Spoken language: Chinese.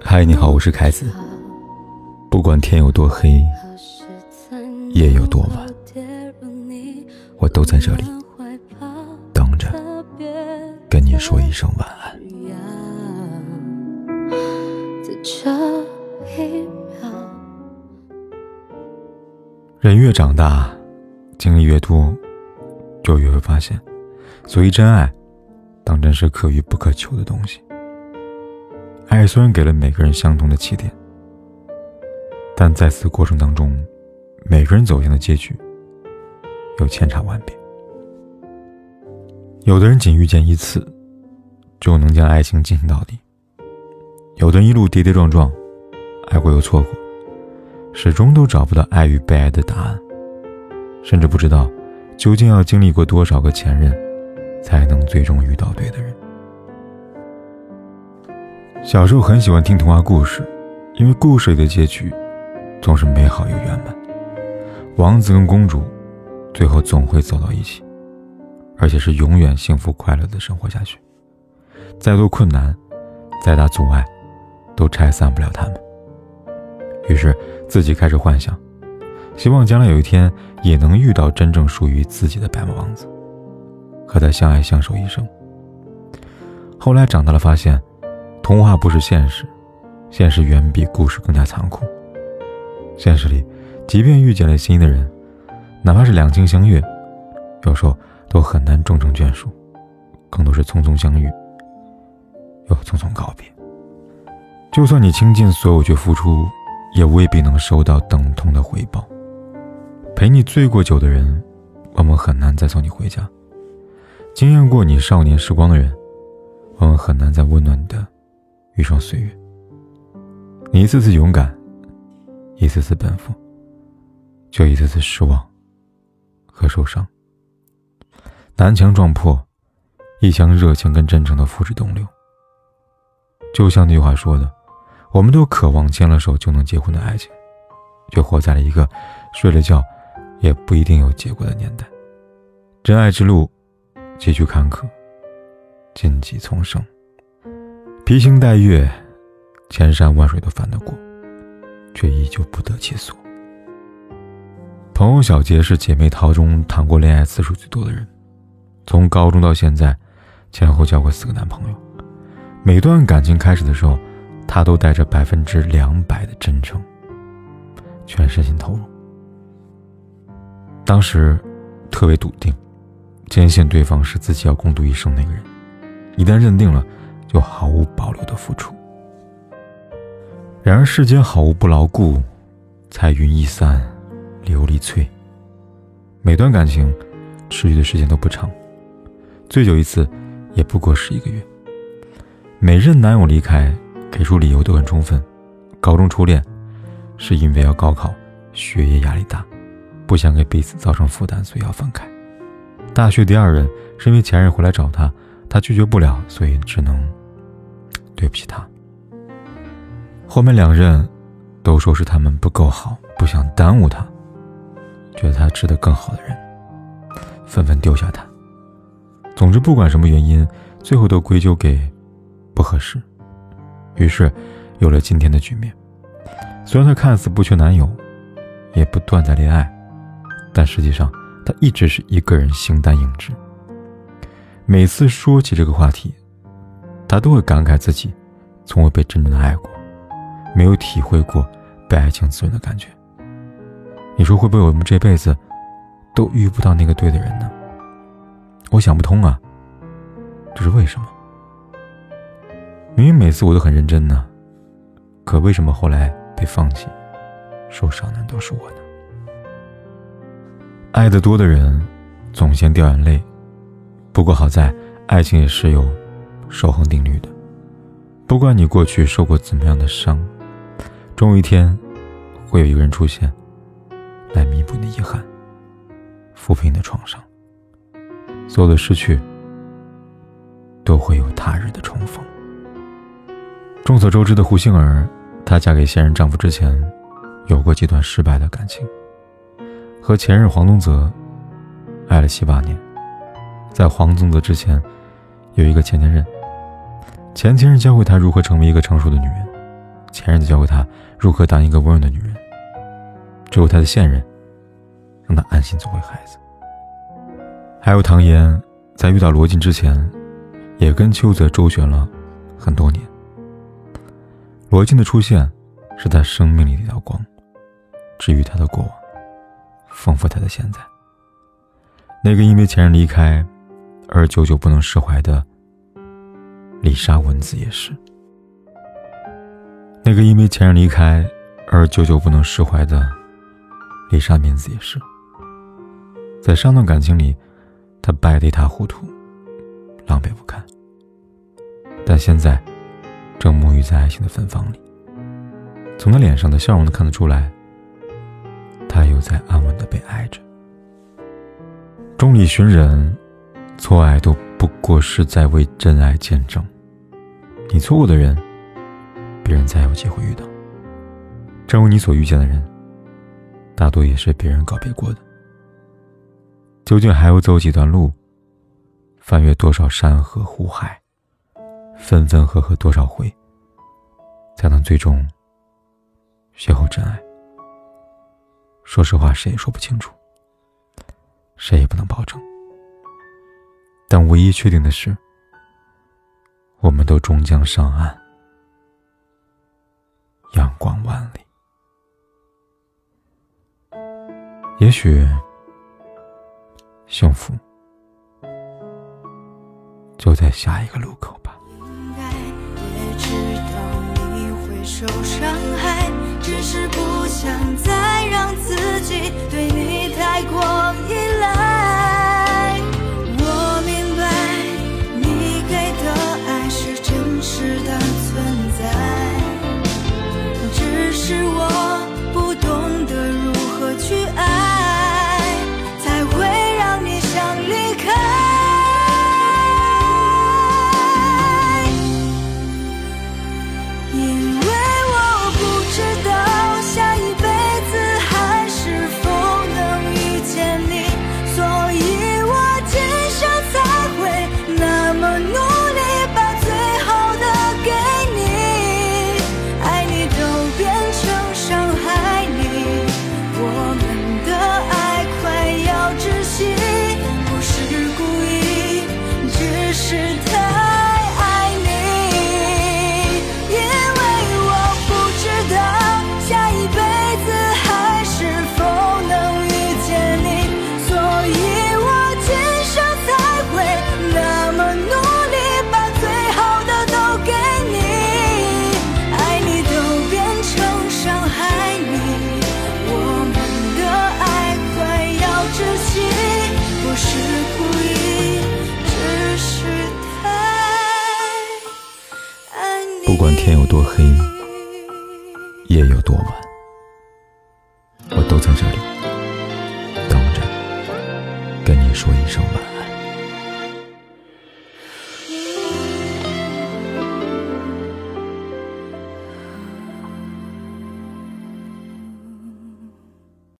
嗨，你好，我是凯子。不管天有多黑，夜有多晚，我都在这里等着跟你说一声晚安。人越长大，经历越多，就越会发现，所谓真爱，当真是可遇不可求的东西。爱虽然给了每个人相同的起点，但在此过程当中，每个人走向的结局又千差万别。有的人仅遇见一次，就能将爱情进行到底；有的人一路跌跌撞撞，爱过又错过，始终都找不到爱与被爱的答案，甚至不知道究竟要经历过多少个前任，才能最终遇到对的人。小时候很喜欢听童话故事，因为故事里的结局总是美好又圆满。王子跟公主最后总会走到一起，而且是永远幸福快乐的生活下去。再多困难，再大阻碍，都拆散不了他们。于是自己开始幻想，希望将来有一天也能遇到真正属于自己的白马王子，和他相爱相守一生。后来长大了，发现。童话不是现实，现实远比故事更加残酷。现实里，即便遇见了心仪的人，哪怕是两情相悦，有时候都很难终成眷属，更多是匆匆相遇，又匆匆告别。就算你倾尽所有去付出，也未必能收到等同的回报。陪你醉过酒的人，往往很难再送你回家；惊艳过你少年时光的人，往往很难再温暖你的。余生岁月，你一次次勇敢，一次次奔赴，却一次次失望和受伤。南墙撞破，一腔热情跟真诚的付之东流。就像那句话说的：“我们都渴望牵了手就能结婚的爱情，却活在了一个睡了觉也不一定有结果的年代。真爱之路，崎岖坎坷，荆棘丛生。”披星戴月，千山万水都翻得过，却依旧不得其所。朋友小杰是姐妹淘中谈过恋爱次数最多的人，从高中到现在，前后交过四个男朋友。每段感情开始的时候，她都带着百分之两百的真诚，全身心投入。当时特别笃定，坚信对方是自己要共度一生那个人。一旦认定了。就毫无保留的付出。然而世间好物不牢固，彩云易散，琉璃脆。每段感情持续的时间都不长，最久一次也不过是一个月。每任男友离开，给出理由都很充分。高中初恋是因为要高考，学业压力大，不想给彼此造成负担，所以要分开。大学第二任是因为前任回来找他，他拒绝不了，所以只能。对不起他。后面两任，都说是他们不够好，不想耽误他，觉得他值得更好的人，纷纷丢下他。总之，不管什么原因，最后都归咎给不合适。于是，有了今天的局面。虽然他看似不缺男友，也不断在恋爱，但实际上他一直是一个人形单影只。每次说起这个话题。他都会感慨自己从未被真正的爱过，没有体会过被爱情滋润的感觉。你说会不会我们这辈子都遇不到那个对的人呢？我想不通啊，这是为什么？明明每次我都很认真呢，可为什么后来被放弃、受伤的都是我呢？爱得多的人总先掉眼泪，不过好在爱情也是有。守恒定律的，不管你过去受过怎么样的伤，终有一天，会有一个人出现，来弥补你的遗憾，抚平你的创伤。所有的失去，都会有他日的重逢。众所周知的胡杏儿，她嫁给现任丈夫之前，有过几段失败的感情，和前任黄宗泽爱了七八年，在黄宗泽之前，有一个前前任。前前任教会他如何成为一个成熟的女人，前任教会他如何当一个温柔的女人。只有他的现任，让他安心做回孩子。还有唐嫣，在遇到罗晋之前，也跟邱泽周旋了很多年。罗晋的出现，是他生命里的一道光，治愈他的过往，丰富他的现在。那个因为前任离开，而久久不能释怀的丽莎文子也是。那个因为前任离开，而久久不能释怀的。丽莎面子也是，在上段感情里，他败得一塌糊涂，狼狈不堪。但现在，正沐浴在爱情的芬芳里，从他脸上的笑容能看得出来，他又在安稳的被爱着。众里寻人，错爱都不过是在为真爱见证。你错过的人，别人再有机会遇到。正如你所遇见的人。大多也是别人告别过的。究竟还要走几段路，翻越多少山河湖海，分分合合多少回，才能最终邂逅真爱？说实话，谁也说不清楚，谁也不能保证。但唯一确定的是，我们都终将上岸，阳光万里。也许，幸福就在下一个路口吧。应该也知道你会受伤害，是不想再让自己对你太过依赖。天有多黑，夜有多晚，我都在